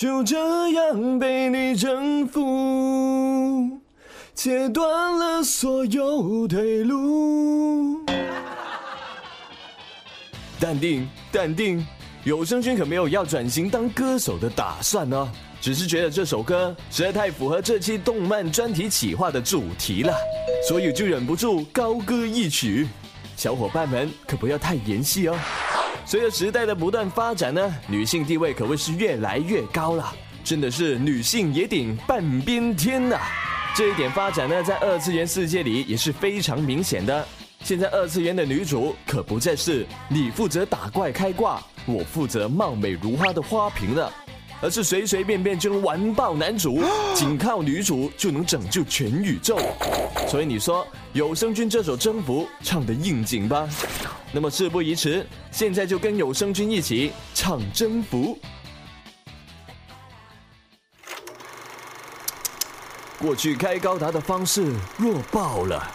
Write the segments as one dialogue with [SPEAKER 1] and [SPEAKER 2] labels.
[SPEAKER 1] 就这样被你征服，切断了所有退路。淡定，淡定，有声君可没有要转型当歌手的打算呢，只是觉得这首歌实在太符合这期动漫专题企划的主题了，所以就忍不住高歌一曲。小伙伴们可不要太言戏哦。随着时代的不断发展呢，女性地位可谓是越来越高了，真的是女性也顶半边天呐！这一点发展呢，在二次元世界里也是非常明显的。现在二次元的女主可不再是你负责打怪开挂，我负责貌美如花的花瓶了，而是随随便便就能完爆男主，仅靠女主就能拯救全宇宙。所以你说有声君这首《征服》唱的应景吧？那么事不宜迟，现在就跟有声君一起唱《征服》。过去开高达的方式弱爆了。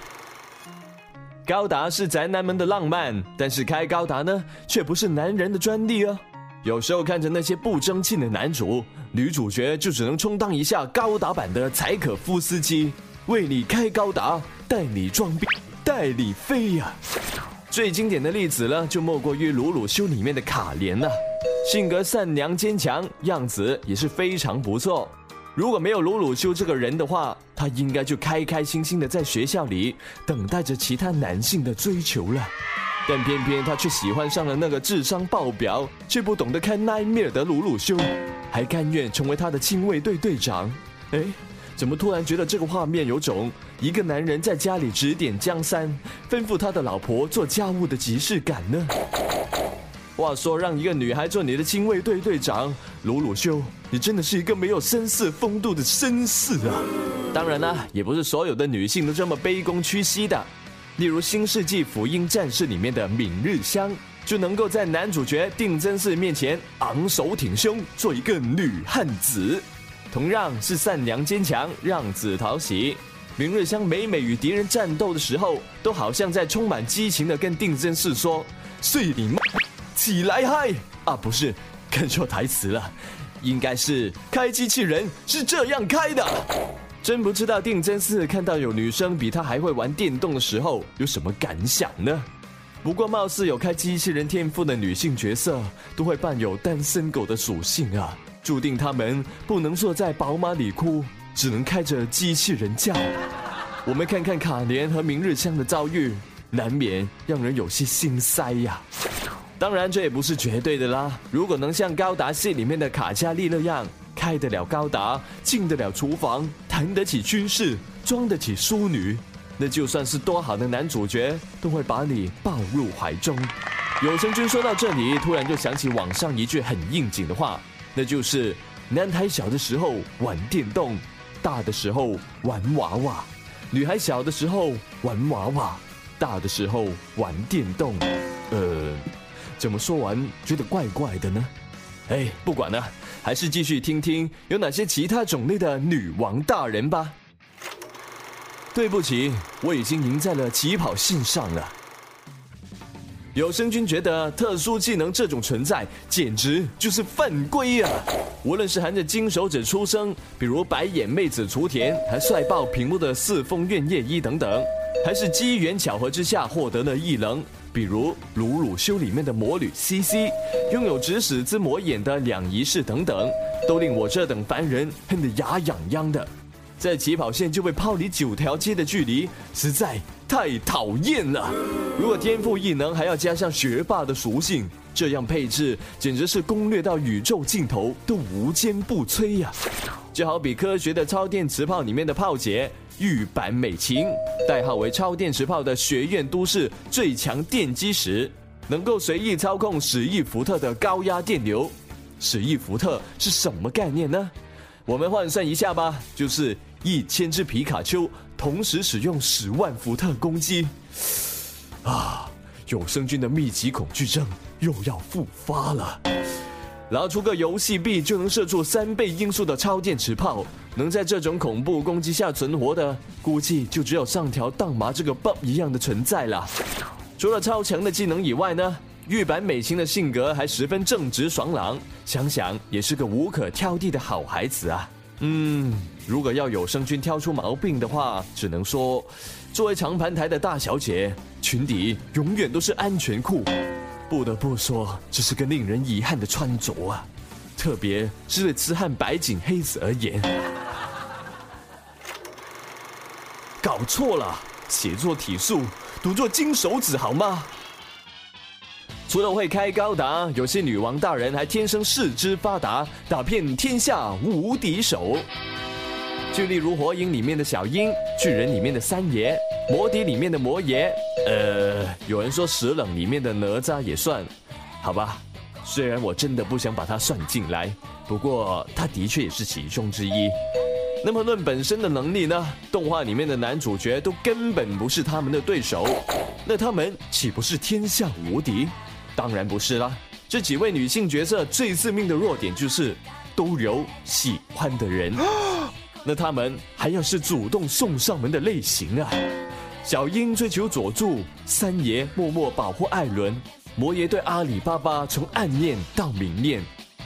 [SPEAKER 1] 高达是宅男们的浪漫，但是开高达呢，却不是男人的专利哦。有时候看着那些不争气的男主，女主角就只能充当一下高达版的柴可夫斯基，为你开高达，带你装逼，带你飞呀。最经典的例子呢，就莫过于《鲁鲁修》里面的卡莲了。性格善良坚强，样子也是非常不错。如果没有鲁鲁修这个人的话，他应该就开开心心的在学校里等待着其他男性的追求了。但偏偏他却喜欢上了那个智商爆表却不懂得开奈米尔的鲁鲁修，还甘愿成为他的亲卫队队长。哎。怎么突然觉得这个画面有种一个男人在家里指点江山，吩咐他的老婆做家务的即视感呢？话说让一个女孩做你的亲卫队队长，鲁鲁修，你真的是一个没有绅士风度的绅士啊！当然啦，也不是所有的女性都这么卑躬屈膝的。例如《新世纪福音战士》里面的敏日香，就能够在男主角定真寺面前昂首挺胸，做一个女汉子。同样是善良坚强，让子讨喜。明日香每每与敌人战斗的时候，都好像在充满激情的跟定真寺说：“睡你妈，起来嗨！”啊，不是，看错台词了，应该是开机器人是这样开的。真不知道定真寺看到有女生比他还会玩电动的时候有什么感想呢？不过貌似有开机器人天赋的女性角色，都会伴有单身狗的属性啊。注定他们不能坐在宝马里哭，只能开着机器人叫。我们看看卡莲和明日香的遭遇，难免让人有些心塞呀。当然，这也不是绝对的啦。如果能像高达系里面的卡加利那样，开得了高达，进得了厨房，谈得起军事，装得起淑女，那就算是多好的男主角，都会把你抱入怀中。有声君说到这里，突然就想起网上一句很应景的话。那就是男孩小的时候玩电动，大的时候玩娃娃；女孩小的时候玩娃娃，大的时候玩电动。呃，怎么说完觉得怪怪的呢？哎，不管了，还是继续听听有哪些其他种类的女王大人吧。对不起，我已经赢在了起跑线上了。有声君觉得特殊技能这种存在简直就是犯规啊！无论是含着金手指出生，比如白眼妹子雏田，还帅爆屏幕的四风院夜一等等，还是机缘巧合之下获得了异能，比如鲁鲁修里面的魔女 C C，拥有指使之魔眼的两仪式等等，都令我这等凡人恨得牙痒痒的。在起跑线就被抛离九条街的距离，实在太讨厌了。如果天赋异能还要加上学霸的属性，这样配置简直是攻略到宇宙尽头都无坚不摧呀！就好比科学的超电磁炮里面的炮姐玉坂美琴，代号为超电磁炮的学院都市最强电机石，能够随意操控十亿伏特的高压电流。十亿伏特是什么概念呢？我们换算一下吧，就是一千只皮卡丘同时使用十万伏特攻击，啊，有生菌的密集恐惧症又要复发了。拿出个游戏币就能射出三倍音速的超电磁炮，能在这种恐怖攻击下存活的，估计就只有上条荡麻这个 bug 一样的存在了。除了超强的技能以外呢？玉版美琴的性格还十分正直爽朗，想想也是个无可挑剔的好孩子啊。嗯，如果要有生菌挑出毛病的话，只能说，作为长盘台的大小姐，裙底永远都是安全裤。不得不说，这是个令人遗憾的穿着啊，特别是对痴汉白颈黑子而言。搞错了，写作体术，读作金手指好吗？除了会开高达，有些女王大人还天生四肢发达，打遍天下无敌手。就例如《火影》里面的小樱，《巨人》里面的三爷，《魔笛》里面的魔爷，呃，有人说《石冷》里面的哪吒也算，好吧。虽然我真的不想把他算进来，不过他的确也是其中之一。那么论本身的能力呢？动画里面的男主角都根本不是他们的对手，那他们岂不是天下无敌？当然不是啦！这几位女性角色最致命的弱点就是都有喜欢的人，那他们还要是主动送上门的类型啊！小樱追求佐助，三爷默默保护艾伦，魔爷对阿里巴巴从暗恋到明恋，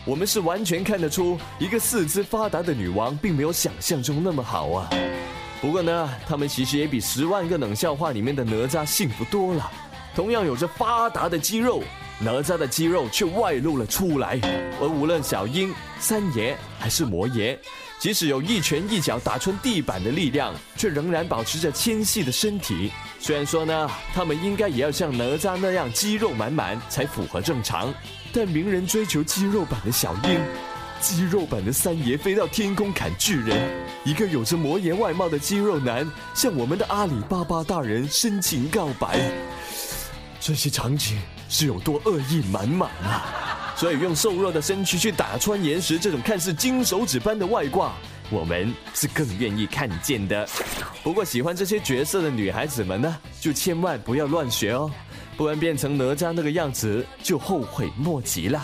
[SPEAKER 1] 我们是完全看得出一个四肢发达的女王并没有想象中那么好啊！不过呢，他们其实也比《十万个冷笑话》里面的哪吒幸福多了。同样有着发达的肌肉，哪吒的肌肉却外露了出来。而无论小樱、三爷还是魔爷，即使有一拳一脚打穿地板的力量，却仍然保持着纤细的身体。虽然说呢，他们应该也要像哪吒那样肌肉满满才符合正常，但名人追求肌肉版的小樱，肌肉版的三爷飞到天空砍巨人，一个有着魔爷外貌的肌肉男向我们的阿里巴巴大人深情告白。这些场景是有多恶意满满啊！所以用瘦弱的身躯去打穿岩石，这种看似金手指般的外挂，我们是更愿意看见的。不过喜欢这些角色的女孩子们呢，就千万不要乱学哦，不然变成哪吒那个样子就后悔莫及了。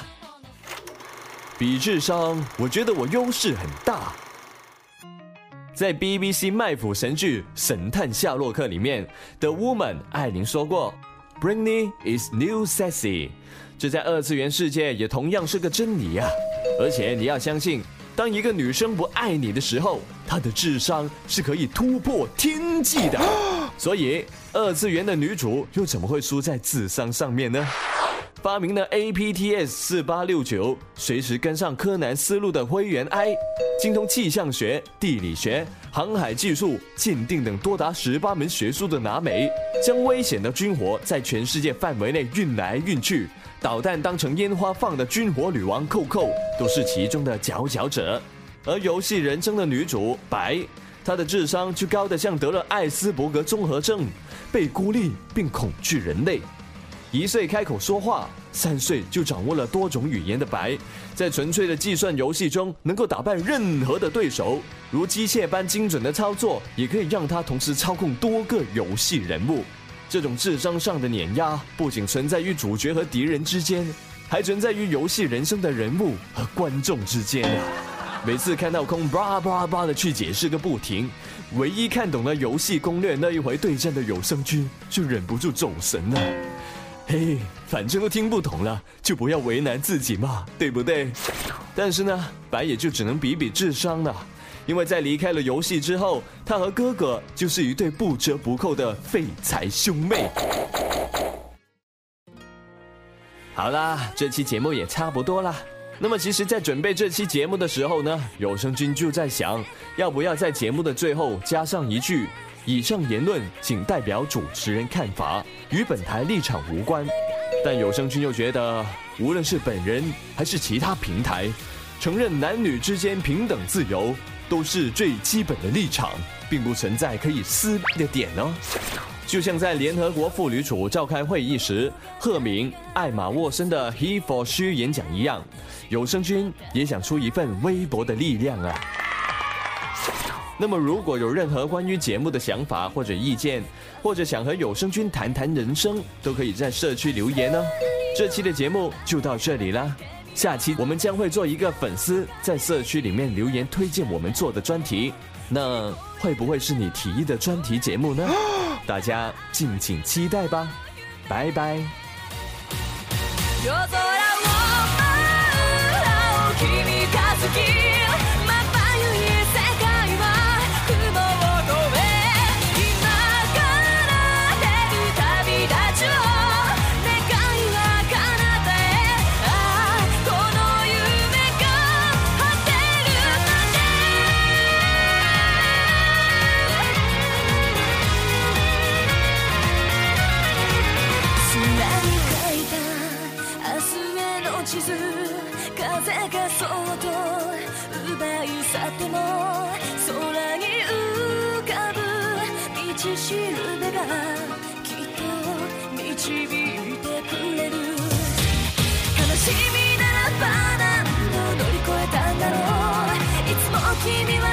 [SPEAKER 1] 比智商，我觉得我优势很大。在 BBC 麦府神剧《神探夏洛克》里面的 Woman 艾琳说过。Britney is new sexy，这在二次元世界也同样是个真理啊！而且你要相信，当一个女生不爱你的时候，她的智商是可以突破天际的。所以，二次元的女主又怎么会输在智商上面呢？发明了 APTS 四八六九，随时跟上柯南思路的灰原哀，精通气象学、地理学、航海技术、鉴定等多达十八门学术的拿美，将危险的军火在全世界范围内运来运去，导弹当成烟花放的军火女王扣扣，都是其中的佼佼者。而游戏人生的女主白，他的智商就高得像得了艾斯伯格综合症，被孤立并恐惧人类。一岁开口说话，三岁就掌握了多种语言的白，在纯粹的计算游戏中能够打败任何的对手，如机械般精准的操作，也可以让他同时操控多个游戏人物。这种智商上的碾压，不仅存在于主角和敌人之间，还存在于游戏人生的人物和观众之间！每次看到空叭叭叭的去解释个不停，唯一看懂了游戏攻略那一回对战的有声君，就忍不住走神了。嘿，反正都听不懂了，就不要为难自己嘛，对不对？但是呢，白也就只能比比智商了，因为在离开了游戏之后，他和哥哥就是一对不折不扣的废柴兄妹。好啦，这期节目也差不多啦。那么，其实，在准备这期节目的时候呢，有声君就在想，要不要在节目的最后加上一句。以上言论仅代表主持人看法，与本台立场无关。但有声君又觉得，无论是本人还是其他平台，承认男女之间平等自由，都是最基本的立场，并不存在可以撕的点哦。就像在联合国妇女署召开会议时，赫敏、艾玛沃森的 He for She 演讲一样，有声君也想出一份微薄的力量啊。那么，如果有任何关于节目的想法或者意见，或者想和有声君谈谈人生，都可以在社区留言哦。这期的节目就到这里啦，下期我们将会做一个粉丝在社区里面留言推荐我们做的专题，那会不会是你提议的专题节目呢？大家敬请期待吧，拜拜。し
[SPEAKER 2] しるべがきっと導いてくれる。悲しみならば何度乗り越えたんだろう。いつも君は